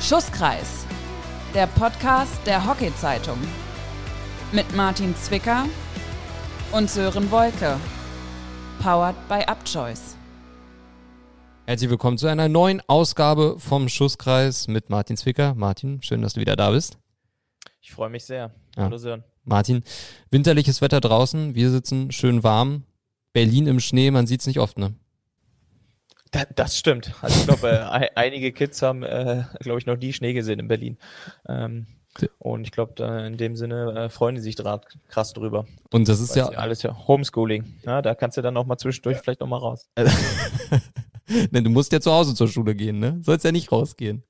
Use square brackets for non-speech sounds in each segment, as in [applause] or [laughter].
Schusskreis, der Podcast der Hockey-Zeitung. Mit Martin Zwicker und Sören Wolke. Powered by Upchoice. Herzlich willkommen zu einer neuen Ausgabe vom Schusskreis mit Martin Zwicker. Martin, schön, dass du wieder da bist. Ich freue mich sehr. Ja. Hallo Sören. Martin, winterliches Wetter draußen, wir sitzen schön warm. Berlin im Schnee, man sieht's nicht oft, ne? Da, das stimmt. Also ich glaube, äh, einige Kids haben, äh, glaube ich, noch nie Schnee gesehen in Berlin. Ähm, und ich glaube, in dem Sinne äh, freuen die sich da krass drüber. Und das ist Weiß ja alles ja Homeschooling. Ja, da kannst du dann auch mal zwischendurch vielleicht noch mal raus. Denn [laughs] du musst ja zu Hause zur Schule gehen, ne? Sollst ja nicht rausgehen.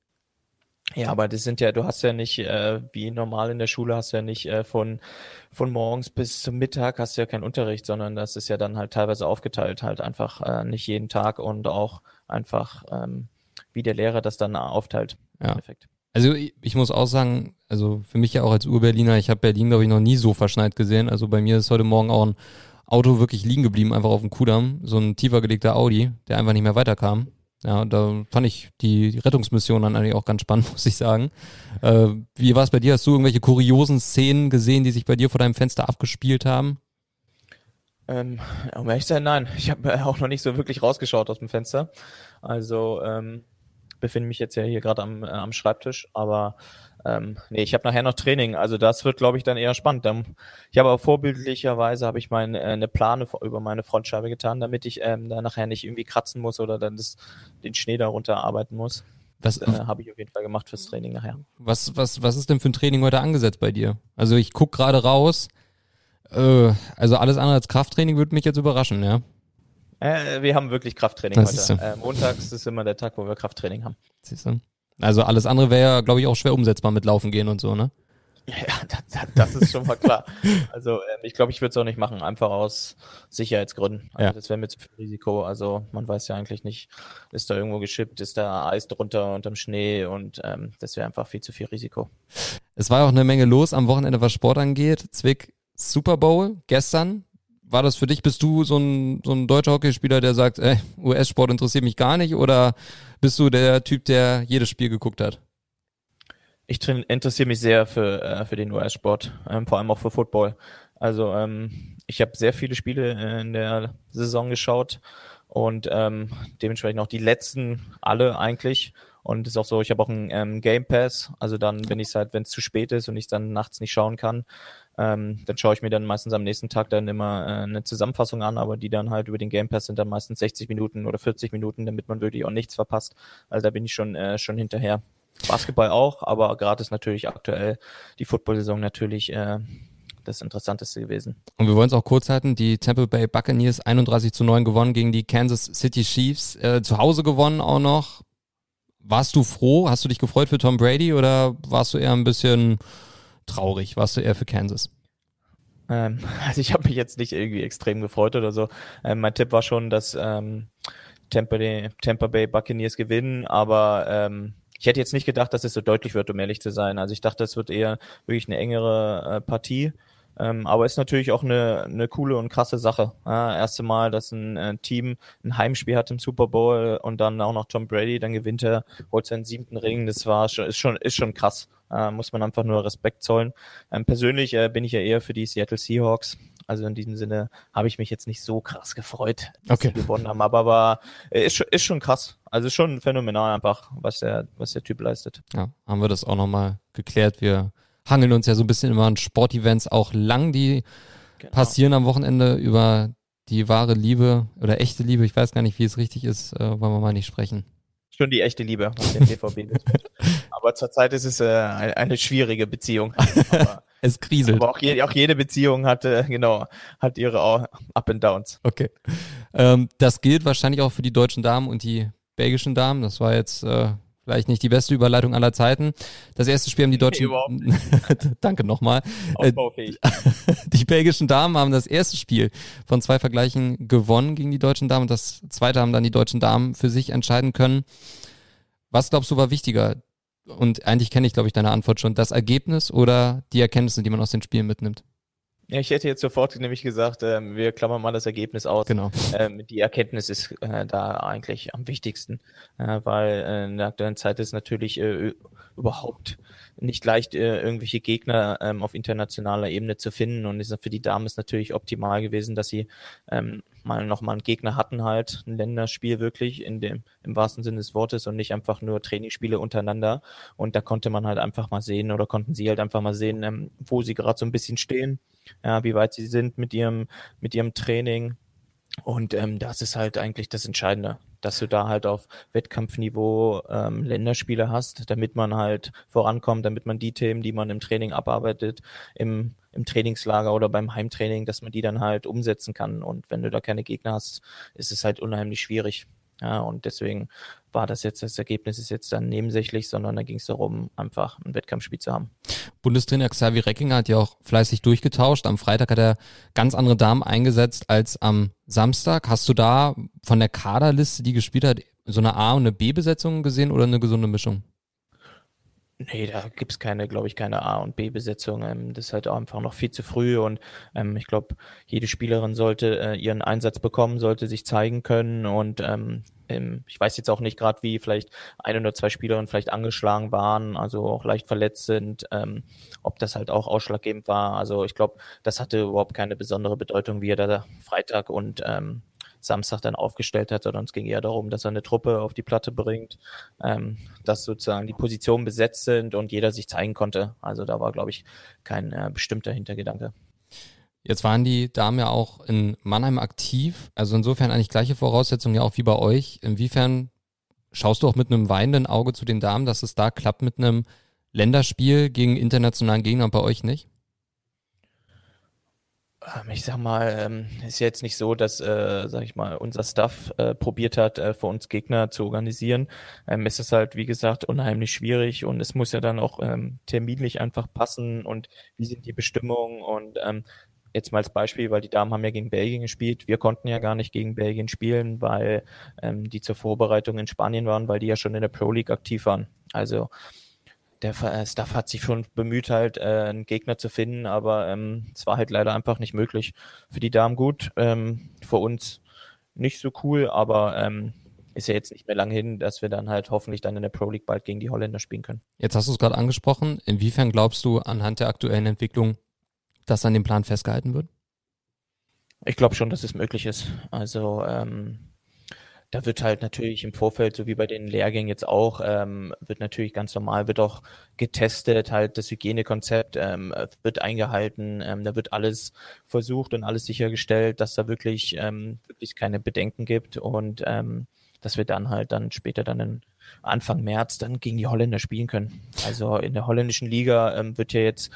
Ja, aber das sind ja, du hast ja nicht, äh, wie normal in der Schule, hast ja nicht äh, von, von morgens bis zum Mittag hast du ja keinen Unterricht, sondern das ist ja dann halt teilweise aufgeteilt, halt einfach äh, nicht jeden Tag und auch einfach, ähm, wie der Lehrer das dann aufteilt. Ja. Perfekt. Also ich, ich muss auch sagen, also für mich ja auch als Ur-Berliner, ich habe Berlin, glaube ich, noch nie so verschneit gesehen. Also bei mir ist heute Morgen auch ein Auto wirklich liegen geblieben, einfach auf dem Kudamm. So ein tiefer gelegter Audi, der einfach nicht mehr weiterkam. Ja, da fand ich die Rettungsmission dann eigentlich auch ganz spannend, [laughs] muss ich sagen. Äh, wie war es bei dir? Hast du irgendwelche kuriosen Szenen gesehen, die sich bei dir vor deinem Fenster abgespielt haben? Ähm, um ehrlich zu sein, nein. Ich habe äh, auch noch nicht so wirklich rausgeschaut aus dem Fenster. Also ähm, befinde mich jetzt ja hier gerade am, äh, am Schreibtisch, aber ähm, nee, ich habe nachher noch Training. Also das wird, glaube ich, dann eher spannend. Dann, ich habe aber vorbildlicherweise habe ich meine äh, eine Plane über meine Frontscheibe getan, damit ich ähm, da nachher nicht irgendwie kratzen muss oder dann das, den Schnee darunter arbeiten muss. Was, Das äh, habe ich auf jeden Fall gemacht fürs Training nachher. was, was, was ist denn für ein Training heute angesetzt bei dir? Also ich guck gerade raus. Äh, also alles andere als Krafttraining würde mich jetzt überraschen, ja. Äh, wir haben wirklich Krafttraining Das heute. Äh, montags ist immer der Tag, wo wir Krafttraining haben. Siehst du? Also alles andere wäre ja, glaube ich, auch schwer umsetzbar mit Laufen gehen und so, ne? Ja, [laughs] das, das ist schon mal klar. [laughs] Also ähm, ich glaube, ich würde es auch nicht machen, einfach aus Sicherheitsgründen. Also Ja. das wäre mir zu viel Risiko. Also man weiß ja eigentlich nicht, ist da irgendwo geschippt, ist da Eis drunter unterm Schnee und ähm, das wäre einfach viel zu viel Risiko. Es war auch eine Menge los am Wochenende, was Sport angeht. Zwick, Super Bowl gestern. War das für dich, bist du so ein, so ein deutscher Hockeyspieler, der sagt, ey, US-Sport interessiert mich gar nicht? Oder bist du der Typ, der jedes Spiel geguckt hat? Ich interessiere mich sehr für, äh, für den US-Sport, ähm, vor allem auch für Football. Also ähm, ich habe sehr viele Spiele äh, in der Saison geschaut und ähm, dementsprechend auch die letzten alle eigentlich. Und es ist auch so, ich habe auch einen ähm, Game Pass, also dann, wenn ich halt, wenn es zu spät ist und ich dann nachts nicht schauen kann, ähm, dann schaue ich mir dann meistens am nächsten Tag dann immer äh, eine Zusammenfassung an, aber die dann halt über den Game Pass sind dann meistens 60 Minuten oder 40 Minuten, damit man wirklich auch nichts verpasst. Also da bin ich schon, äh, schon hinterher. Basketball auch, aber gerade ist natürlich aktuell die Football-Saison natürlich äh, das Interessanteste gewesen. Und wir wollen es auch kurz halten. Die Tampa Bay Buccaneers 31 zu 9 gewonnen gegen die Kansas City Chiefs. Äh, zu Hause gewonnen auch noch. Warst du froh? Hast du dich gefreut für Tom Brady oder warst du eher ein bisschen traurig? Warst du eher für Kansas? Ähm, [laughs] also ich habe mich jetzt nicht irgendwie extrem gefreut oder so. Ähm, mein Tipp war schon, dass ähm, Tampa, Bay- Tampa Bay Buccaneers gewinnen, aber ähm, ich hätte jetzt nicht gedacht, dass es so deutlich wird, um ehrlich zu sein. Also ich dachte, es wird eher wirklich eine engere äh, Partie. Ähm, aber ist natürlich auch eine, eine coole und krasse Sache. Ja, erste Mal, dass ein äh, Team ein Heimspiel hat im Super Bowl und dann auch noch Tom Brady, dann gewinnt er, holt seinen siebten Ring. Das war schon, ist schon, ist schon krass. Äh, muss man einfach nur Respekt zollen. Ähm, persönlich äh, bin ich ja eher für die Seattle Seahawks. Also in diesem Sinne habe ich mich jetzt nicht so krass gefreut, dass Okay. sie gewonnen haben. Aber war, äh, ist, schon- ist schon krass. Also schon phänomenal einfach, was der, was der Typ leistet. Ja, haben wir das auch nochmal geklärt. Wir hangeln uns ja so ein bisschen immer an Sportevents auch lang, die Genau. passieren am Wochenende über die wahre Liebe oder echte Liebe. Ich weiß gar nicht, wie es richtig ist, äh, wollen wir mal nicht sprechen. Schon die echte Liebe, was den BVB betrifft. Aber zurzeit ist es äh, eine, schwierige Beziehung. Aber, [laughs] Es kriselt. aber auch, je, auch jede Beziehung hat, äh, genau, hat ihre Up and Downs. Okay. Ähm, das gilt wahrscheinlich auch für die deutschen Damen und die belgischen Damen. Das war jetzt äh, vielleicht nicht die beste Überleitung aller Zeiten. Das erste Spiel haben die deutschen. überhaupt [laughs] Danke nochmal. Äh, Ausbaufähig. [laughs] die belgischen Damen haben das erste Spiel von zwei Vergleichen gewonnen gegen die deutschen Damen. Und das zweite haben dann die deutschen Damen für sich entscheiden können. Was glaubst du war wichtiger? Und eigentlich kenne ich, glaube ich, deine Antwort schon. Das Ergebnis oder die Erkenntnisse, die man aus den Spielen mitnimmt? Ja, ich hätte jetzt sofort nämlich gesagt, äh, wir klammern mal das Ergebnis aus. Genau. Ähm, die Erkenntnis ist äh, da eigentlich am wichtigsten, äh, weil äh, in der aktuellen Zeit ist natürlich äh, überhaupt nicht leicht, äh, irgendwelche Gegner ähm, auf internationaler Ebene zu finden. Und ist für die Damen ist natürlich optimal gewesen, dass sie ähm, mal nochmal einen Gegner hatten, halt ein Länderspiel wirklich in dem, im wahrsten Sinne des Wortes und nicht einfach nur Trainingsspiele untereinander. Und da konnte man halt einfach mal sehen oder konnten sie halt einfach mal sehen, ähm, wo sie gerade so ein bisschen stehen, ja, wie weit sie sind mit ihrem, mit ihrem Training. Und ähm, das ist halt eigentlich das Entscheidende dass du da halt auf Wettkampfniveau ähm, Länderspiele hast, damit man halt vorankommt, damit man die Themen, die man im Training abarbeitet, im, im Trainingslager oder beim Heimtraining, dass man die dann halt umsetzen kann. Und wenn du da keine Gegner hast, ist es halt unheimlich schwierig. Ja, und deswegen war das jetzt, das Ergebnis ist jetzt dann nebensächlich, sondern da ging es darum, einfach ein Wettkampfspiel zu haben. Bundestrainer Xavi Reckinger hat ja auch fleißig durchgetauscht. Am Freitag hat er ganz andere Damen eingesetzt als am Samstag. Hast du da von der Kaderliste, die gespielt hat, so eine A- und eine B-Besetzung gesehen oder eine gesunde Mischung? Nee, da gibt's keine, glaube ich, keine A- und B-Besetzung. Ähm, das ist halt einfach noch viel zu früh und ähm, ich glaube, jede Spielerin sollte äh, ihren Einsatz bekommen, sollte sich zeigen können und ähm, ich weiß jetzt auch nicht gerade, wie vielleicht ein oder zwei Spielerinnen vielleicht angeschlagen waren, also auch leicht verletzt sind, ähm, ob das halt auch ausschlaggebend war. Also ich glaube, das hatte überhaupt keine besondere Bedeutung, wie er da Freitag und ähm, Samstag dann aufgestellt hat, sondern es ging eher darum, dass er eine Truppe auf die Platte bringt, ähm, dass sozusagen die Positionen besetzt sind und jeder sich zeigen konnte. Also da war, glaube ich, kein äh, bestimmter Hintergedanke. Jetzt waren die Damen ja auch in Mannheim aktiv, also insofern eigentlich gleiche Voraussetzungen ja auch wie bei euch. Inwiefern schaust du auch mit einem weinenden Auge zu den Damen, dass es da klappt mit einem Länderspiel gegen internationalen Gegner und bei euch nicht? Ähm, ich sag mal, ähm, ist jetzt nicht so, dass, äh, sag ich mal, unser Staff äh, probiert hat, äh, für uns Gegner zu organisieren. Ähm, es ist halt, wie gesagt, unheimlich schwierig und es muss ja dann auch terminlich einfach passen und wie sind die Bestimmungen und ähm, jetzt mal als Beispiel, weil die Damen haben ja gegen Belgien gespielt. Wir konnten ja gar nicht gegen Belgien spielen, weil ähm, die zur Vorbereitung in Spanien waren, weil die ja schon in der Pro League aktiv waren. Also der äh, Staff hat sich schon bemüht, halt äh, einen Gegner zu finden, aber ähm, es war halt leider einfach nicht möglich. Für die Damen gut, ähm, für uns nicht so cool, aber ähm, ist ja jetzt nicht mehr lang hin, dass wir dann halt hoffentlich dann in der Pro League bald gegen die Holländer spielen können. Jetzt hast du es gerade angesprochen. Inwiefern glaubst du anhand der aktuellen Entwicklung, dass an dem Plan festgehalten wird? Ich glaube schon, dass es möglich ist. Also ähm, da wird halt natürlich im Vorfeld, so wie bei den Lehrgängen jetzt auch, ähm, wird natürlich ganz normal, wird auch getestet, halt das Hygienekonzept ähm, wird eingehalten, ähm, da wird alles versucht und alles sichergestellt, dass da wirklich, ähm, wirklich keine Bedenken gibt und ähm, dass wir dann halt dann später dann in Anfang März dann gegen die Holländer spielen können. Also in der holländischen Liga ähm, wird ja jetzt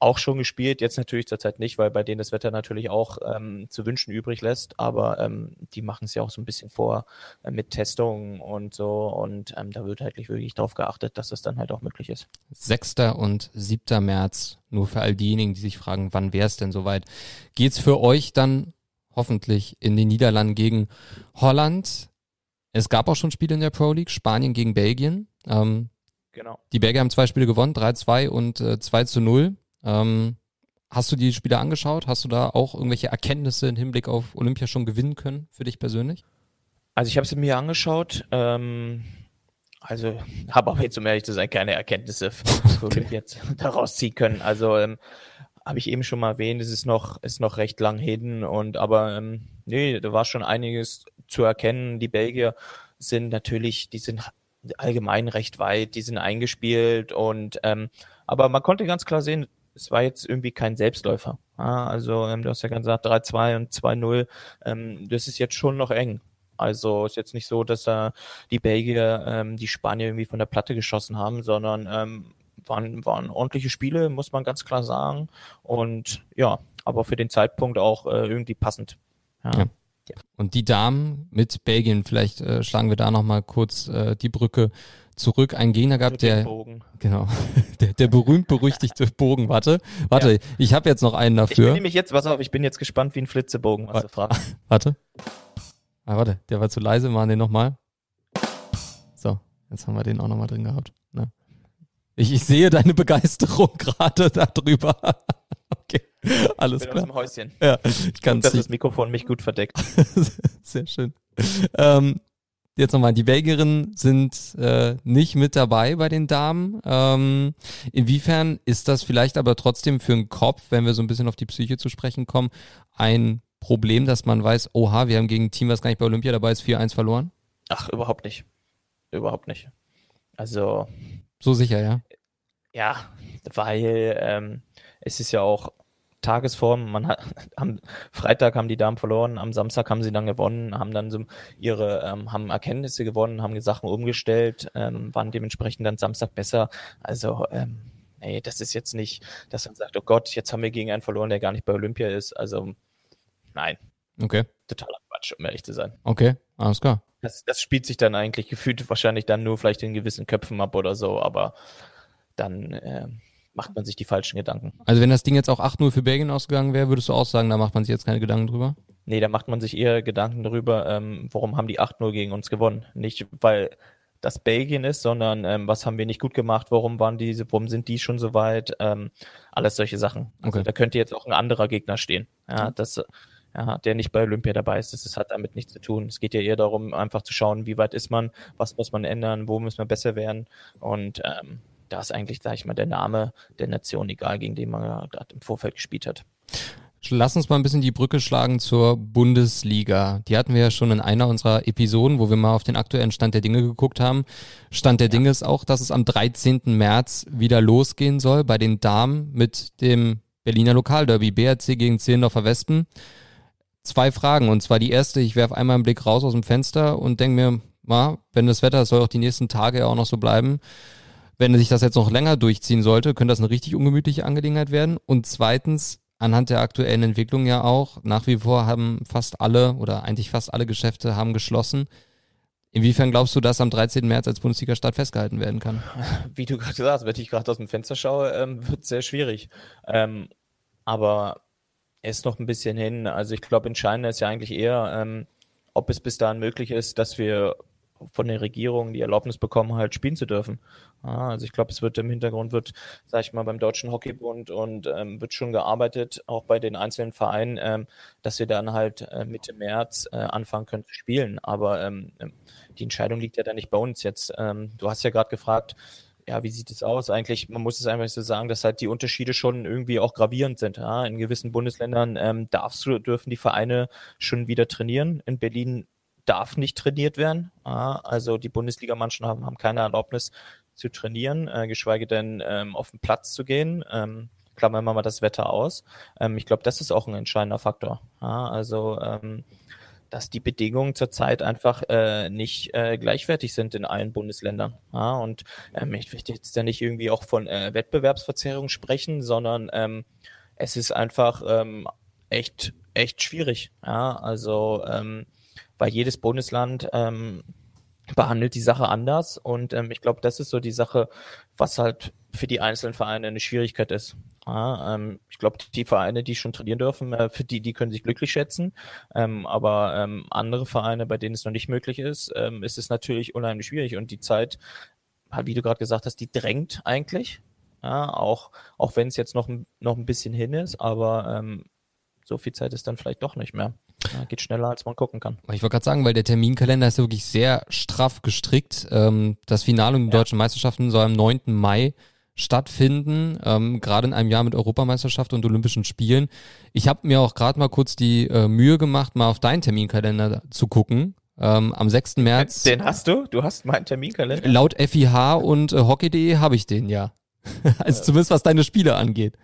auch schon gespielt, jetzt natürlich zurzeit nicht, weil bei denen das Wetter natürlich auch ähm, zu wünschen übrig lässt, aber ähm, die machen es ja auch so ein bisschen vor äh, mit Testungen und so und ähm, da wird halt wirklich darauf geachtet, dass das dann halt auch möglich ist. 6. und 7. März, nur für all diejenigen, die sich fragen, wann wäre es denn soweit, geht's für euch dann hoffentlich in den Niederlanden gegen Holland. Es gab auch schon Spiele in der Pro League, Spanien gegen Belgien. Ähm, Genau. Die Belgier haben zwei Spiele gewonnen, 3-2 und äh, 2 zu 0. Ähm, hast du die Spiele angeschaut? Hast du da auch irgendwelche Erkenntnisse im Hinblick auf Olympia schon gewinnen können für dich persönlich? Also ich habe sie mir angeschaut. Ähm, also habe aber jetzt, um ehrlich zu sein, keine Erkenntnisse okay. jetzt [laughs] daraus ziehen können. Also ähm, habe ich eben schon mal erwähnt, es ist noch, ist noch recht lang hin und aber ähm, nee, da war schon einiges zu erkennen. Die Belgier sind natürlich, die sind allgemein recht weit, die sind eingespielt und ähm, aber man konnte ganz klar sehen, es war jetzt irgendwie kein Selbstläufer. Ja, also ähm, du hast ja gesagt 3-2 und 2-0, ähm, das ist jetzt schon noch eng. Also ist jetzt nicht so, dass da die Belgier ähm, die Spanier irgendwie von der Platte geschossen haben, sondern ähm, waren, waren ordentliche Spiele, muss man ganz klar sagen. Und ja, aber für den Zeitpunkt auch äh, irgendwie passend. Ja. ja. Und die Damen mit Belgien, vielleicht äh, schlagen wir da nochmal kurz äh, die Brücke zurück. Ein Gegner gab, der Bogen. genau, der, der berühmt berüchtigte Bogen. Warte, warte, ja. ich habe jetzt noch einen dafür. Ich bin nämlich jetzt, pass auf, ich bin jetzt gespannt wie ein Flitzebogen, was du fragst. [laughs] Warte. Ah, warte, der war zu leise, machen den nochmal. So, jetzt haben wir den auch nochmal drin gehabt. Ne? Ich, ich sehe deine Begeisterung [laughs] gerade darüber. [laughs] okay, alles Ich bin klar. aus dem Häuschen. Ja, ich kann Dass das Mikrofon mich gut verdeckt. Sehr schön. Ähm, jetzt nochmal, die Belgierinnen sind äh, nicht mit dabei bei den Damen. Ähm, inwiefern ist das vielleicht aber trotzdem für den Kopf, wenn wir so ein bisschen auf die Psyche zu sprechen kommen, ein Problem, dass man weiß, oha, wir haben gegen ein Team, was gar nicht bei Olympia dabei ist, 4-1 verloren? Ach, überhaupt nicht. Überhaupt nicht. Also, So sicher, ja. ja, weil ähm, es ist ja auch Tagesform. Man hat [laughs] am Freitag haben die Damen verloren, am Samstag haben sie dann gewonnen, haben dann so ihre, ähm, haben Erkenntnisse gewonnen, haben die Sachen umgestellt, ähm, waren dementsprechend dann Samstag besser. Also, ähm, nee, das ist jetzt nicht, dass man sagt, oh Gott, jetzt haben wir gegen einen verloren, der gar nicht bei Olympia ist. Also, nein, Okay, totaler Quatsch, um ehrlich zu sein. okay, alles klar. Das, das spielt sich dann eigentlich gefühlt wahrscheinlich dann nur vielleicht in gewissen Köpfen ab oder so, aber dann äh, macht man sich die falschen Gedanken. Also wenn das Ding jetzt auch 8-0 für Belgien ausgegangen wäre, würdest du auch sagen, da macht man sich jetzt keine Gedanken drüber? Nee, da macht man sich eher Gedanken darüber, ähm, warum haben die 8-0 gegen uns gewonnen. Nicht, weil das Belgien ist, sondern ähm, was haben wir nicht gut gemacht, warum waren diese, warum sind die schon so weit, ähm, alles solche Sachen. Also Okay. da könnte jetzt auch ein anderer Gegner stehen, ja, das, ja, der nicht bei Olympia dabei ist. Das, das hat damit nichts zu tun. Es geht ja eher darum, einfach zu schauen, wie weit ist man, was muss man ändern, wo muss man besser werden. Und ähm, da ist eigentlich, sag ich mal, der Name der Nation egal, gegen den man gerade im Vorfeld gespielt hat. Lass uns mal ein bisschen die Brücke schlagen zur Bundesliga. Die hatten wir ja schon in einer unserer Episoden, wo wir mal auf den aktuellen Stand der Dinge geguckt haben. Stand der Dinge ist auch, dass es am 13. März wieder losgehen soll bei den Damen mit dem Berliner Lokalderby BRC gegen Zehlendorfer Wespen. Zwei Fragen und zwar die erste, ich werfe einmal einen Blick raus aus dem Fenster und denke mir, na, wenn das Wetter, das soll auch die nächsten Tage ja auch noch so bleiben, wenn sich das jetzt noch länger durchziehen sollte, könnte das eine richtig ungemütliche Angelegenheit werden. Und zweitens, anhand der aktuellen Entwicklung ja auch, nach wie vor haben fast alle oder eigentlich fast alle Geschäfte haben geschlossen. Inwiefern glaubst du, dass am 13. März als Bundesliga-Start festgehalten werden kann? [laughs] Wie du gerade gesagt hast, wenn ich gerade aus dem Fenster schaue, ähm, wird sehr schwierig. Ähm, aber er ist noch ein bisschen hin. Also ich glaube, entscheidend ist ja eigentlich eher, ähm, ob es bis dahin möglich ist, dass wir von der Regierung die Erlaubnis bekommen, halt spielen zu dürfen. Also ich glaube, es wird im Hintergrund wird, sag ich mal, beim Deutschen Hockeybund und ähm, wird schon gearbeitet, auch bei den einzelnen Vereinen, ähm, dass wir dann halt äh, Mitte März äh, anfangen können zu spielen. Aber ähm, die Entscheidung liegt ja dann nicht bei uns jetzt. Ähm, du hast ja gerade gefragt, ja, wie sieht es aus? Eigentlich, man muss es einfach so sagen, dass halt die Unterschiede schon irgendwie auch gravierend sind. Ja? In gewissen Bundesländern ähm, darfst du, dürfen die Vereine schon wieder trainieren. In Berlin darf nicht trainiert werden. Also die Bundesligamannschaften haben, haben keine Erlaubnis zu trainieren, äh, geschweige denn ähm, auf den Platz zu gehen. Ähm, klammern wir mal das Wetter aus. Ähm, ich glaube, das ist auch ein entscheidender Faktor. Ja? Also ähm, dass die Bedingungen zurzeit einfach äh, nicht äh, gleichwertig sind in allen Bundesländern. Ja, und ähm, ich möchte jetzt ja nicht irgendwie auch von äh, Wettbewerbsverzerrung sprechen, sondern ähm, es ist einfach ähm, echt, echt schwierig. Ja, also ähm, weil jedes Bundesland ähm, behandelt die Sache anders und ähm, ich glaube, das ist so die Sache, was halt für die einzelnen Vereine eine Schwierigkeit ist. Ja, ähm, ich glaube, die Vereine, die schon trainieren dürfen, äh, für die, die können sich glücklich schätzen. Ähm, aber ähm, andere Vereine, bei denen es noch nicht möglich ist, ähm, ist es natürlich unheimlich schwierig. Und die Zeit, halt, wie du gerade gesagt hast, die drängt eigentlich. Ja, auch, auch wenn es jetzt noch, noch ein bisschen hin ist, aber ähm, so viel Zeit ist dann vielleicht doch nicht mehr. Ja, geht schneller, als man gucken kann. Ich wollte gerade sagen, weil der Terminkalender ist ja wirklich sehr straff gestrickt. Ähm, das Finale um die deutschen Meisterschaften soll am 9. Mai stattfinden, ähm, gerade in einem Jahr mit Europameisterschaft und Olympischen Spielen. Ich habe mir auch gerade mal kurz die äh, Mühe gemacht, mal auf deinen Terminkalender zu gucken. Ähm, am 6. März, Den hast du? Du hast meinen Terminkalender? laut FIH und äh, Hockey.de habe ich den, ja. [laughs] also zumindest was deine Spiele angeht.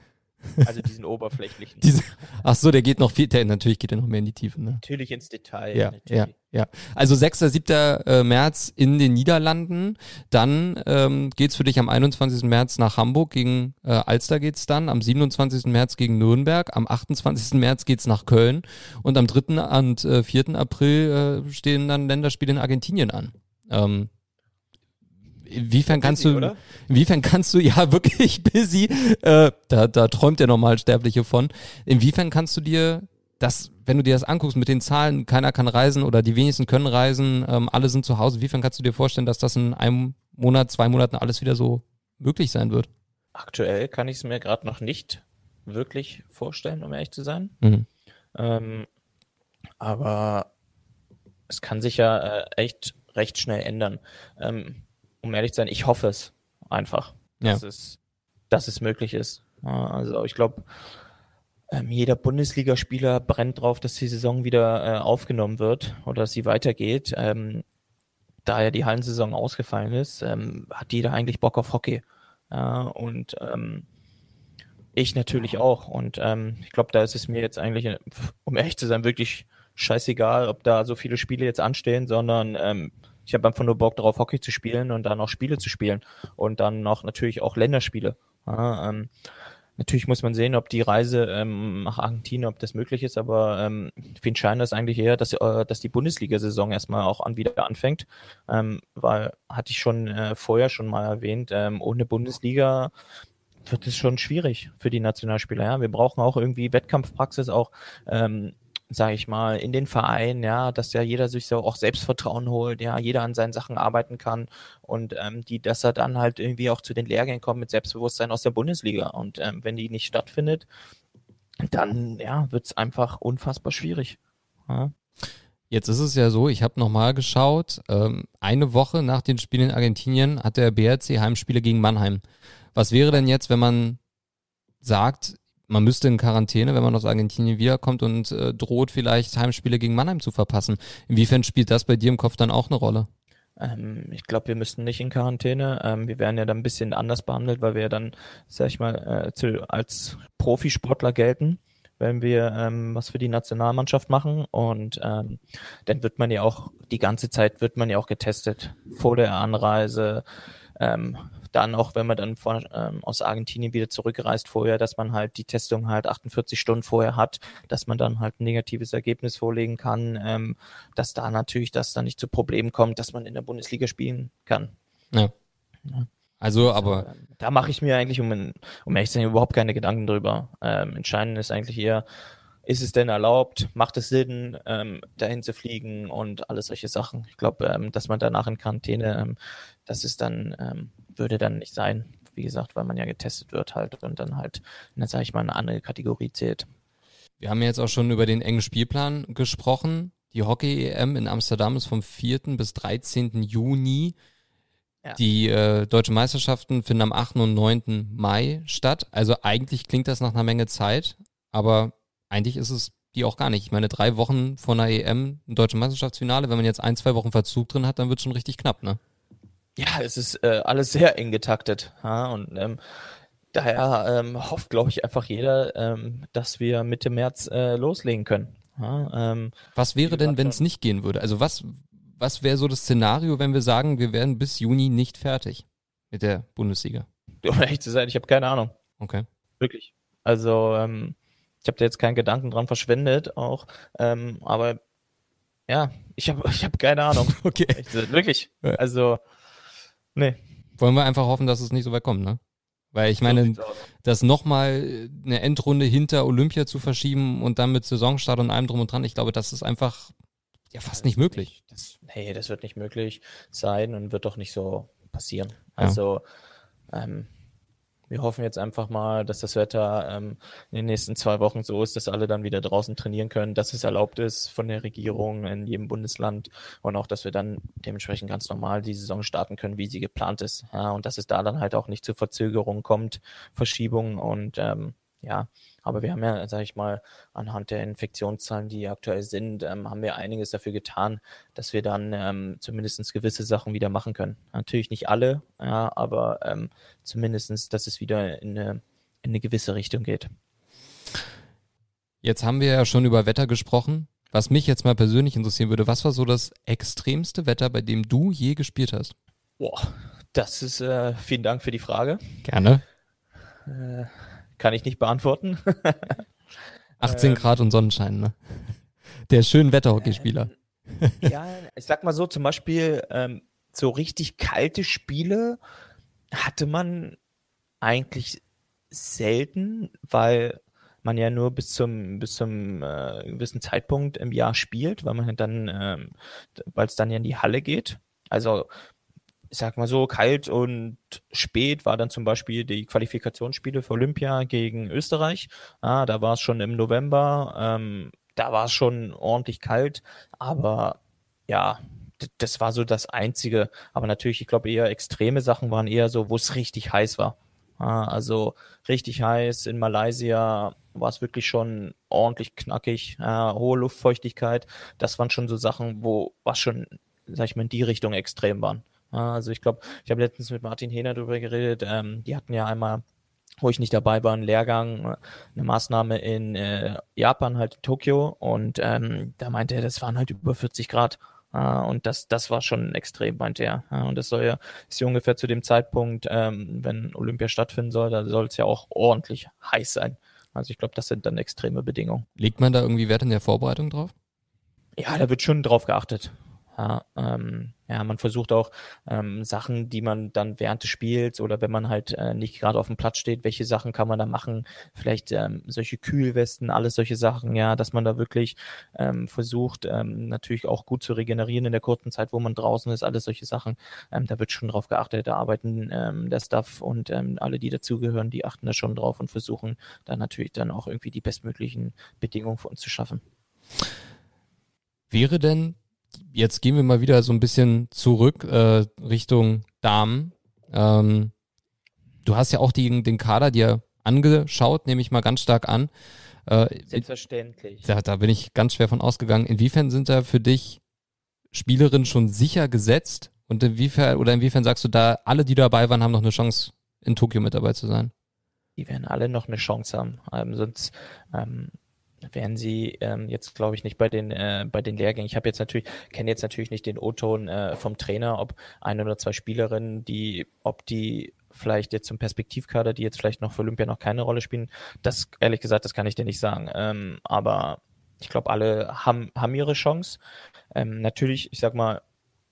Also diesen oberflächlichen. [laughs] Diese, ach so, der geht noch viel, der, natürlich geht er noch mehr in die Tiefe, ne? Natürlich ins Detail. Ja, natürlich. ja, ja. Also 6. 7. äh, März in den Niederlanden. Dann ähm, geht's für dich am 21. März nach Hamburg. Gegen äh, Alster geht's dann. Am 27. März gegen Nürnberg. Am 28. März geht's nach Köln. Und am 3. und äh, 4. April äh, stehen dann Länderspiele in Argentinien an. Ähm, Inwiefern kannst Busy, du, oder? inwiefern kannst du, [laughs] ja wirklich busy, äh, da, da träumt der Normalsterbliche von. Inwiefern kannst du dir das, wenn du dir das anguckst mit den Zahlen, keiner kann reisen oder die wenigsten können reisen, ähm, alle sind zu Hause, inwiefern kannst du dir vorstellen, dass das in einem Monat, zwei Monaten alles wieder so möglich sein wird? Aktuell kann ich es mir gerade noch nicht wirklich vorstellen, um ehrlich zu sein. Mhm. Ähm, aber es kann sich ja äh, echt recht schnell ändern. Ähm, um ehrlich zu sein, ich hoffe es einfach, dass, ja. es, dass es möglich ist. Also ich glaube, ähm, jeder Bundesligaspieler brennt drauf, dass die Saison wieder äh, aufgenommen wird oder dass sie weitergeht. Ähm, da ja die Hallensaison ausgefallen ist, ähm, hat jeder eigentlich Bock auf Hockey. Und ich natürlich auch. Und ich glaube, da ist es mir jetzt eigentlich, um ehrlich zu sein, wirklich scheißegal, ob da so viele Spiele jetzt anstehen, sondern ich habe einfach nur Bock darauf, Hockey zu spielen und dann auch Spiele zu spielen und dann noch natürlich auch Länderspiele. Ja, ähm, natürlich muss man sehen, ob die Reise ähm, nach Argentinien, ob das möglich ist, aber ähm, viel entscheidender ist eigentlich eher, dass, äh, dass die Bundesliga-Saison erstmal auch an, wieder anfängt, ähm, weil, hatte ich schon äh, vorher schon mal erwähnt, ähm, ohne Bundesliga wird es schon schwierig für die Nationalspieler. Ja? Wir brauchen auch irgendwie Wettkampfpraxis, auch ähm, sage ich mal, in den Verein, ja, dass ja jeder sich so auch Selbstvertrauen holt, ja, jeder an seinen Sachen arbeiten kann und ähm, die, dass er dann halt irgendwie auch zu den Lehrgängen kommt mit Selbstbewusstsein aus der Bundesliga. Und ähm, wenn die nicht stattfindet, dann ja, wird es einfach unfassbar schwierig. Ja. Jetzt ist es ja so, ich habe nochmal geschaut, ähm, eine Woche nach den Spielen in Argentinien hat der BRC Heimspiele gegen Mannheim. Was wäre denn jetzt, wenn man sagt, man müsste in Quarantäne, wenn man aus Argentinien wiederkommt und äh, droht vielleicht Heimspiele gegen Mannheim zu verpassen. Inwiefern spielt das bei dir im Kopf dann auch eine Rolle? Ähm, ich glaube, wir müssten nicht in Quarantäne. Ähm, wir werden ja dann ein bisschen anders behandelt, weil wir ja dann, sag ich mal, äh, zu, als Profisportler gelten wenn wir ähm, was für die Nationalmannschaft machen und ähm, dann wird man ja auch die ganze Zeit wird man ja auch getestet vor der Anreise, ähm, dann auch, wenn man dann von, ähm, aus Argentinien wieder zurückreist vorher, dass man halt die Testung halt 48 Stunden vorher hat, dass man dann halt ein negatives Ergebnis vorlegen kann, ähm, dass da natürlich das dann nicht zu Problemen kommt, dass man in der Bundesliga spielen kann. Ja. ja. Also, aber. Also, da mache ich mir eigentlich, um, um ehrlich zu sein, überhaupt keine Gedanken drüber. Ähm, entscheidend ist eigentlich eher, ist es denn erlaubt? Macht es Sinn, ähm, dahin zu fliegen und alles solche Sachen? Ich glaube, ähm, dass man danach in Quarantäne, ähm, das ist dann, ähm, würde dann nicht sein. Wie gesagt, weil man ja getestet wird halt und dann halt, dann sage ich mal, eine andere Kategorie zählt. Wir haben jetzt auch schon über den engen Spielplan gesprochen. Die Hockey-EM in Amsterdam ist vom 4. bis 13. Juni. Ja. Die äh, deutschen Meisterschaften finden am 8. und 9. Mai statt. Also eigentlich klingt das nach einer Menge Zeit, aber eigentlich ist es die auch gar nicht. Ich meine, drei Wochen vor einer EM, ein deutsches Meisterschaftsfinale, wenn man jetzt ein, zwei Wochen Verzug drin hat, dann wird es schon richtig knapp, ne? Ja, es ist äh, alles sehr eng getaktet. Ja, und ähm, daher ähm, hofft, glaube ich, einfach jeder, ähm, dass wir Mitte März äh, loslegen können. Ja, ähm, was wäre denn, wenn es nicht gehen würde? Also was, was wäre so das Szenario, wenn wir sagen, wir werden bis Juni nicht fertig mit der Bundesliga? [laughs] Um ehrlich zu sein, ich habe keine Ahnung. Okay. Wirklich. Also ähm, ich habe da jetzt keinen Gedanken dran verschwendet, auch. Ähm, aber ja, ich habe [laughs] ich hab keine Ahnung. [laughs] okay. Ich, wirklich. Also Nee. Wollen wir einfach hoffen, dass es nicht so weit kommt, ne? Weil ich meine, so das nochmal eine Endrunde hinter Olympia zu verschieben und dann mit Saisonstart und allem drum und dran, ich glaube, das ist einfach ja fast nicht möglich. Das, nee, das wird nicht möglich sein und wird doch nicht so passieren. Also ja. ähm, wir hoffen jetzt einfach mal, dass das Wetter ähm, in den nächsten zwei Wochen so ist, dass alle dann wieder draußen trainieren können, dass es erlaubt ist von der Regierung in jedem Bundesland und auch, dass wir dann dementsprechend ganz normal die Saison starten können, wie sie geplant ist. Ja, und dass es da dann halt auch nicht zu Verzögerungen kommt, Verschiebungen und ähm, ja, aber wir haben ja, sage ich mal, anhand der Infektionszahlen, die aktuell sind, ähm, haben wir einiges dafür getan, dass wir dann ähm, zumindest gewisse Sachen wieder machen können. Natürlich nicht alle, ja, aber ähm, zumindest, dass es wieder in eine, in eine gewisse Richtung geht. Jetzt haben wir ja schon über Wetter gesprochen. Was mich jetzt mal persönlich interessieren würde, was war so das extremste Wetter, bei dem du je gespielt hast? Boah, das ist, äh, vielen Dank für die Frage. Gerne. Äh, kann ich nicht beantworten. [laughs] 18 ähm, Grad und Sonnenschein, ne? Der schönen Wetterhockeyspieler. Äh, ja, ich sag mal so, zum Beispiel ähm, so richtig kalte Spiele hatte man eigentlich selten, weil man ja nur bis zum bis zum äh, gewissen Zeitpunkt im Jahr spielt, weil man dann, ähm, weil es dann ja in die Halle geht. Also ich sag mal so, kalt und spät war dann zum Beispiel die Qualifikationsspiele für Olympia gegen Österreich. Ah, da war es schon im November. Ähm, da war es schon ordentlich kalt, aber ja, das war so das Einzige. Aber natürlich, ich glaube, eher extreme Sachen waren eher so, wo es richtig heiß war. Ah, also richtig heiß in Malaysia war es wirklich schon ordentlich knackig, äh, hohe Luftfeuchtigkeit. Das waren schon so Sachen, wo was schon, sag ich mal, in die Richtung extrem waren. Also ich glaube, ich habe letztens mit Martin Hehner darüber geredet. Ähm, die hatten ja einmal, wo ich nicht dabei war, einen Lehrgang, eine Maßnahme in äh, Japan, halt in Tokio. Und ähm, da meinte er, das waren halt über 40 Grad. Uh, und das, das war schon extrem, meinte er. Uh, und das soll ja, ist ja ungefähr zu dem Zeitpunkt, ähm, wenn Olympia stattfinden soll, da soll es ja auch ordentlich heiß sein. Also ich glaube, das sind dann extreme Bedingungen. Legt man da irgendwie Wert in der Vorbereitung drauf? Ja, da wird schon drauf geachtet. Ja, ähm, ja, man versucht auch ähm, Sachen, die man dann während des Spiels oder wenn man halt äh, nicht gerade auf dem Platz steht, welche Sachen kann man da machen? Vielleicht ähm, solche Kühlwesten, alles solche Sachen, ja, dass man da wirklich ähm, versucht, ähm, natürlich auch gut zu regenerieren in der kurzen Zeit, wo man draußen ist, alles solche Sachen. Ähm, da wird schon drauf geachtet, da arbeiten ähm, der Staff und ähm, alle, die dazugehören, die achten da schon drauf und versuchen dann natürlich dann auch irgendwie die bestmöglichen Bedingungen für uns zu schaffen. Wäre denn jetzt gehen wir mal wieder so ein bisschen zurück äh, Richtung Damen. Ähm, du hast ja auch die, den Kader dir angeschaut, nehme ich mal ganz stark an. Äh, Selbstverständlich. Da, da bin ich ganz schwer von ausgegangen. Inwiefern sind da für dich Spielerinnen schon sicher gesetzt? Und inwiefern, oder inwiefern sagst du da, alle, die dabei waren, haben noch eine Chance, in Tokio mit dabei zu sein? Die werden alle noch eine Chance haben. Ähm, sonst ähm, wären sie ähm, jetzt, glaube ich, nicht bei den äh, bei den Lehrgängen. Ich habe jetzt natürlich kenne jetzt natürlich nicht den O-Ton äh, vom Trainer, ob ein oder zwei Spielerinnen, die, ob die vielleicht jetzt zum Perspektivkader, die jetzt vielleicht noch für Olympia noch keine Rolle spielen. Das ehrlich gesagt, das kann ich dir nicht sagen. Ähm, aber ich glaube, alle haben haben ihre Chance. Ähm, natürlich, ich sag mal,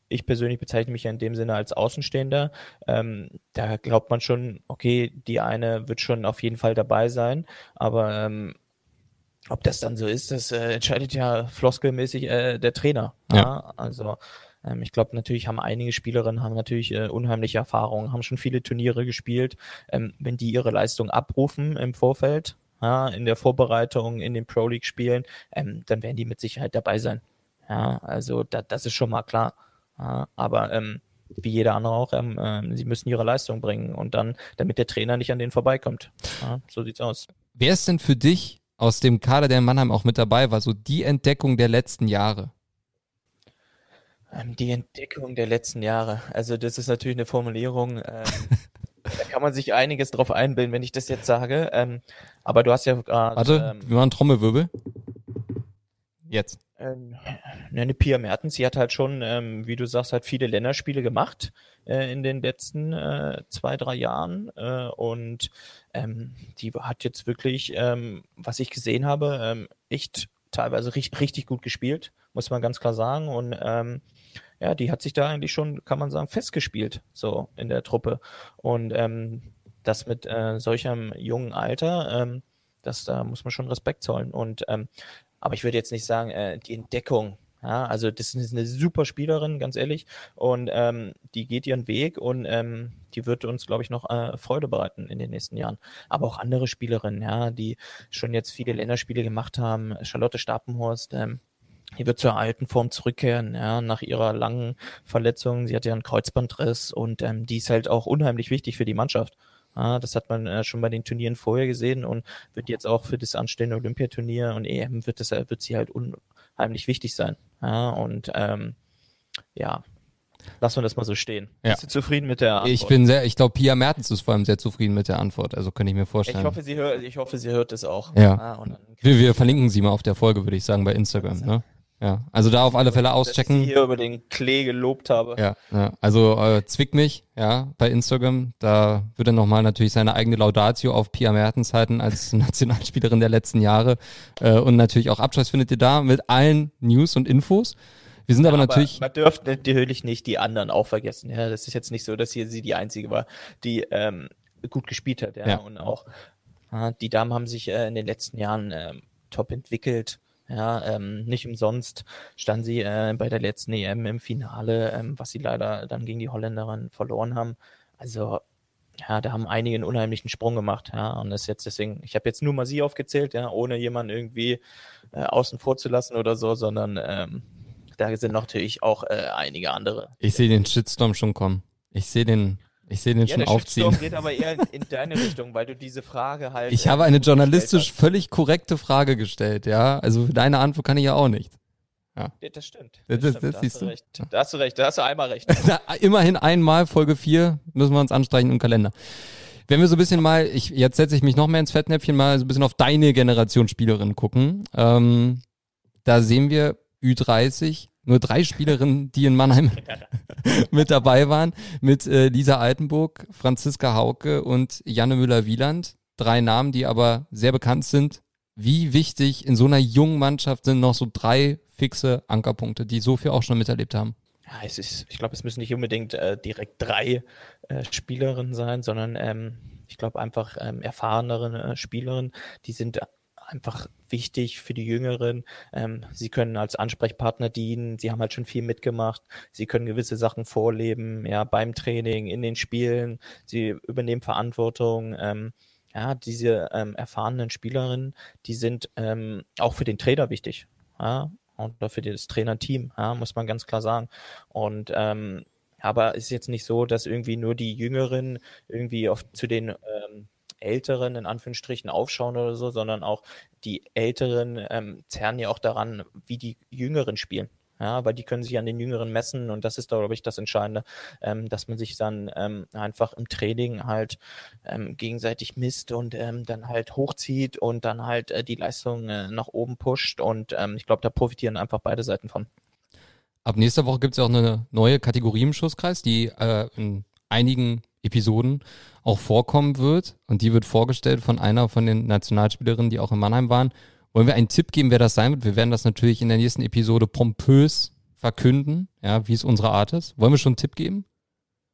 ich persönlich bezeichne mich ja in dem Sinne als Außenstehender. Ähm, da glaubt man schon, okay, die eine wird schon auf jeden Fall dabei sein, aber ähm, ob das dann so ist, das äh, entscheidet ja floskelmäßig äh, der Trainer. Ja. ja? Also ähm, ich glaube, natürlich haben einige Spielerinnen haben natürlich äh, unheimliche Erfahrungen, haben schon viele Turniere gespielt. Ähm, wenn die ihre Leistung abrufen im Vorfeld, ja, in der Vorbereitung, in den Pro League Spielen, ähm, dann werden die mit Sicherheit dabei sein. Ja, also da, das ist schon mal klar. Ja, aber ähm, wie jeder andere auch, ähm, äh, sie müssen ihre Leistung bringen und dann, damit der Trainer nicht an denen vorbeikommt. Ja, so sieht's aus. Wer ist denn für dich aus dem Kader, der in Mannheim auch mit dabei war, so die Entdeckung der letzten Jahre? Ähm, die Entdeckung der letzten Jahre. Also das ist natürlich eine Formulierung, ähm, [laughs] da kann man sich einiges drauf einbilden, wenn ich das jetzt sage. Ähm, aber du hast ja gerade... Warte, ähm, wir machen Trommelwirbel. Jetzt. Ähm, eine Pia Mertens, sie hat halt schon, ähm, wie du sagst, halt viele Länderspiele gemacht äh, in den letzten äh, zwei, drei Jahren. Äh, und ähm, die hat jetzt wirklich, ähm, was ich gesehen habe, ähm, echt teilweise richtig, richtig gut gespielt, muss man ganz klar sagen. Und ähm, ja, die hat sich da eigentlich schon, kann man sagen, festgespielt, so in der Truppe. Und ähm, das mit äh, solchem jungen Alter, das da muss man schon Respekt zollen. Und ähm, aber ich würde jetzt nicht sagen, äh, die Entdeckung. Ja, also das ist eine super Spielerin, ganz ehrlich. Und ähm, die geht ihren Weg und ähm, die wird uns, glaube ich, noch äh, Freude bereiten in den nächsten Jahren. Aber auch andere Spielerinnen, ja, die schon jetzt viele Länderspiele gemacht haben. Charlotte Stapenhorst, ähm, die wird zur alten Form zurückkehren, ja, nach ihrer langen Verletzung. Sie hat ja einen Kreuzbandriss und ähm, die ist halt auch unheimlich wichtig für die Mannschaft. Ah, das hat man äh, schon bei den Turnieren vorher gesehen und wird jetzt auch für das anstehende Olympiaturnier und EM wird das wird sie halt unheimlich wichtig sein. Ja, und ähm, ja, lassen wir das mal so stehen. Ja. Bist du zufrieden mit der Antwort? Ich bin sehr, ich glaube, Pia Mertens ist vor allem sehr zufrieden mit der Antwort. Also könnte ich mir vorstellen. Ich hoffe, sie hört, ich hoffe, sie hört es auch. Ja. Ah, wir, wir verlinken sie mal auf der Folge, würde ich sagen, bei Instagram. Ne? Ja, also da auf alle Fälle auschecken. Dass ich hier über den Klee gelobt habe. Ja, ja. also äh, zwick mich, ja, bei Instagram. Da wird er nochmal natürlich seine eigene Laudatio auf Pia Mertens halten als [laughs] Nationalspielerin der letzten Jahre. Äh, und natürlich auch Abschluss findet ihr da mit allen News und Infos. Wir sind ja, aber, aber natürlich. Man dürfte natürlich nicht die anderen auch vergessen. Ja, das ist jetzt nicht so, dass hier sie die einzige war, die ähm, gut gespielt hat. Ja, ja. und auch äh, die Damen haben sich äh, in den letzten Jahren äh, top entwickelt Ja, ähm, nicht umsonst standen sie äh, bei der letzten EM im Finale, ähm, was sie leider dann gegen die Holländerin verloren haben. Also ja, da haben einige einen unheimlichen Sprung gemacht, ja, und das ist jetzt deswegen, ich habe jetzt nur mal sie aufgezählt, ja, ohne jemanden irgendwie äh, außen vor zu lassen oder so, sondern ähm, da sind natürlich auch äh, einige andere. Ich sehe den Shitstorm schon kommen. Ich sehe den, ich sehe den Ja, schon der aufziehen. Shitstorm geht aber eher in, in deine Richtung, weil du diese Frage halt. Ich äh, habe eine journalistisch völlig korrekte Frage gestellt, ja. Also für deine Antwort kann ich ja auch nicht. Ja, Das stimmt. Das- Das, stimmt. das da, siehst du recht. da hast du recht. Da hast du einmal recht. [laughs] Immerhin einmal Folge 4 müssen wir uns anstreichen im Kalender. Wenn wir so ein bisschen mal, ich, jetzt setze ich mich noch mehr ins Fettnäpfchen, mal so ein bisschen auf deine Generation Spielerin gucken. Ähm, da sehen wir Ü30, nur drei Spielerinnen, die in Mannheim [laughs] mit dabei waren, mit äh, Lisa Altenburg, Franziska Hauke und Janne Müller-Wieland. Drei Namen, die aber sehr bekannt sind. Wie wichtig in so einer jungen Mannschaft sind noch so drei fixe Ankerpunkte, die so viel auch schon miterlebt haben? Ja, es ist, ich glaube, es müssen nicht unbedingt äh, direkt drei äh, Spielerinnen sein, sondern ähm, ich glaube einfach ähm, erfahrenere äh, Spielerinnen, die sind einfach wichtig für die Jüngeren. Ähm, sie können als Ansprechpartner dienen, sie haben halt schon viel mitgemacht, sie können gewisse Sachen vorleben, ja, beim Training, in den Spielen, sie übernehmen Verantwortung. Ähm, ja, diese ähm, erfahrenen Spielerinnen, die sind ähm, auch für den Trainer wichtig. Ja, und für das Trainerteam, ja, muss man ganz klar sagen. Und ähm, aber es ist jetzt nicht so, dass irgendwie nur die Jüngeren irgendwie auf, zu den ähm, Älteren in Anführungsstrichen aufschauen oder so, sondern auch die Älteren ähm, zerren ja auch daran, wie die Jüngeren spielen. Ja, weil die können sich an den Jüngeren messen und das ist, glaube ich, das Entscheidende, ähm, dass man sich dann ähm, einfach im Training halt ähm, gegenseitig misst und ähm, dann halt hochzieht und dann halt äh, die Leistung äh, nach oben pusht und ähm, ich glaube, da profitieren einfach beide Seiten von. Ab nächster Woche gibt es ja auch eine neue Kategorie im Schusskreis, die äh, in einigen Episoden auch vorkommen wird. Und die wird vorgestellt von einer von den Nationalspielerinnen, die auch in Mannheim waren. Wollen wir einen Tipp geben, wer das sein wird? Wir werden das natürlich in der nächsten Episode pompös verkünden, ja, wie es unsere Art ist. Wollen wir schon einen Tipp geben?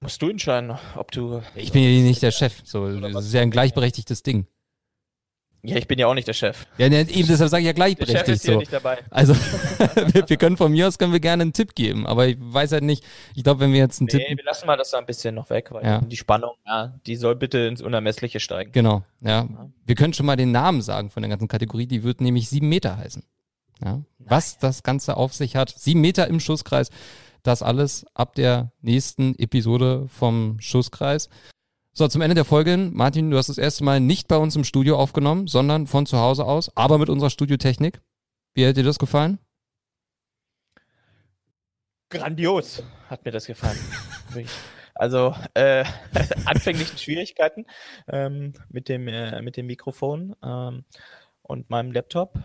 Musst du entscheiden, ob du. Ich bin ja hier nicht der Chef. So, das ist ja ein gleichberechtigtes Ding. Ja, ich bin ja auch nicht der Chef. Ja, ne, eben deshalb sage ich ja Der Chef gleichberechtigt ist hier so. nicht dabei. Also [laughs] wir, wir können von mir aus können wir gerne einen Tipp geben, aber ich weiß halt nicht. Ich glaube, wenn wir jetzt einen Nee, Tipp wir lassen mal das da ein bisschen noch weg, weil Ja. die Spannung, ja, die soll bitte ins Unermessliche steigen. Genau, ja. Wir können schon mal den Namen sagen von der ganzen Kategorie. Die wird nämlich sieben Meter heißen. Ja. Was das Ganze auf sich hat. Sieben Meter im Schusskreis. Das alles ab der nächsten Episode vom Schusskreis. So, zum Ende der Folge. Martin, du hast das erste Mal nicht bei uns im Studio aufgenommen, sondern von zu Hause aus, aber mit unserer Studiotechnik. Wie hat dir das gefallen? Grandios hat mir das gefallen. [laughs] Also äh, [laughs] anfänglichen Schwierigkeiten ähm, mit dem äh, mit dem Mikrofon ähm, und meinem Laptop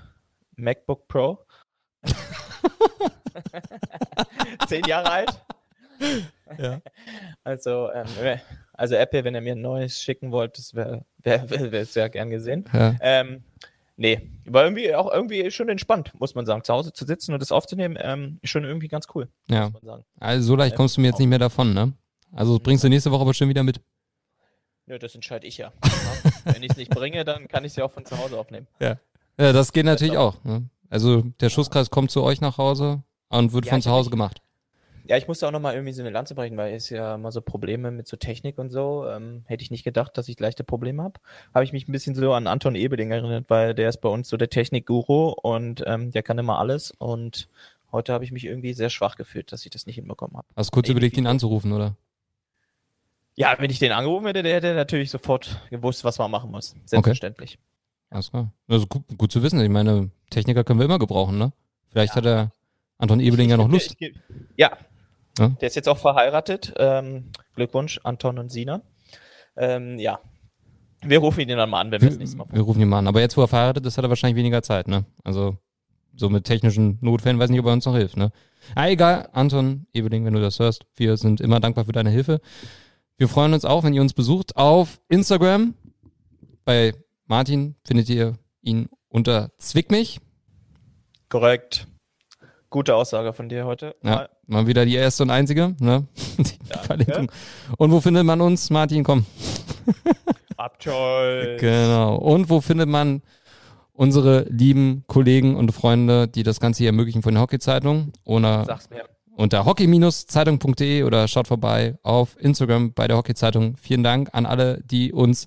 MacBook Pro. [laughs] Zehn Jahre alt. Ja. Also ähm, also Apple, wenn ihr mir ein neues schicken wollt, das wäre wär, wär, [laughs] wär sehr gern gesehen. Ja. Ähm, nee, war irgendwie auch irgendwie schon entspannt, muss man sagen. Zu Hause zu sitzen und das aufzunehmen, ähm, ist schon irgendwie ganz cool, ja. muss man sagen. Also so leicht kommst du mir jetzt nicht mehr davon, ne? Also bringst du nächste Woche aber schon wieder mit. Nö, das entscheide ich ja. Ja. Wenn ich es nicht bringe, dann kann ich es ja auch von zu Hause aufnehmen. Ja, das geht natürlich auch. Ne? Also der Schusskreis kommt zu euch nach Hause und wird Ja, von zu Hause gemacht. Ja, ich musste auch nochmal irgendwie so eine Lanze brechen, weil es ja immer so Probleme mit so Technik und so. Ähm, hätte ich nicht gedacht, dass ich leichte Probleme habe. Habe ich mich ein bisschen so an Anton Ebeling erinnert, weil der ist bei uns so der Technikguru und ähm, der kann immer alles. Und heute habe ich mich irgendwie sehr schwach gefühlt, dass ich das nicht hinbekommen habe. Hast kurz Irgendwie überlegt, ihn anzurufen, oder? Ja, wenn ich den angerufen hätte, der hätte natürlich sofort gewusst, was man machen muss. Selbstverständlich. Alles klar. Also gut, gut zu wissen. Ich meine, Techniker können wir immer gebrauchen, ne? Vielleicht Ja. hat der Anton Ebeling ja noch Lust. Ja. Ja? Der ist jetzt auch verheiratet. Ähm, Glückwunsch, Anton und Sina. Ähm, ja. Wir rufen ihn dann mal an, wenn wir das nächste Mal Wir, wir rufen ihn mal an. Aber jetzt, wo er verheiratet ist, hat er wahrscheinlich weniger Zeit, ne? Also so mit technischen Notfällen weiß nicht, ob er uns noch hilft, ne? Ah, egal, Anton Ebeling, wenn du das hörst, wir sind immer dankbar für deine Hilfe. Wir freuen uns auch, wenn ihr uns besucht auf Instagram. Bei Martin findet ihr ihn unter Zwickmich. Korrekt. Gute Aussage von dir heute. Ja, mal wieder die erste und einzige, ne? [laughs] Die Verlinkung. Und wo findet man uns, Martin? Komm. [laughs] Abjoy. Genau. Und wo findet man unsere lieben Kollegen und Freunde, die das Ganze hier ermöglichen von der Hockey-Zeitung. Oder unter hockey-zeitung.de oder schaut vorbei auf Instagram bei der Hockey-Zeitung. Vielen Dank an alle, die uns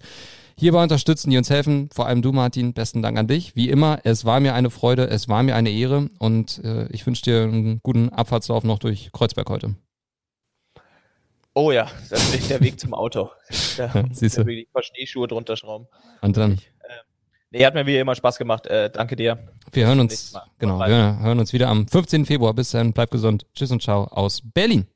hierbei unterstützen, die uns helfen. Vor allem du, Martin, besten Dank an dich. Wie immer, es war mir eine Freude, es war mir eine Ehre und äh, ich wünsche dir einen guten Abfahrtslauf noch durch Kreuzberg heute. Oh ja, das ist der Weg zum Auto. [laughs] Da ja, siehst du. ein paar Schneeschuhe drunter schrauben. Und dann. Ich, äh, nee, hat mir wie immer Spaß gemacht. Äh, danke dir. Wir hören uns, genau, wir hören uns wieder am 15. Februar. Bis dann, bleib gesund. Tschüss und ciao aus Berlin.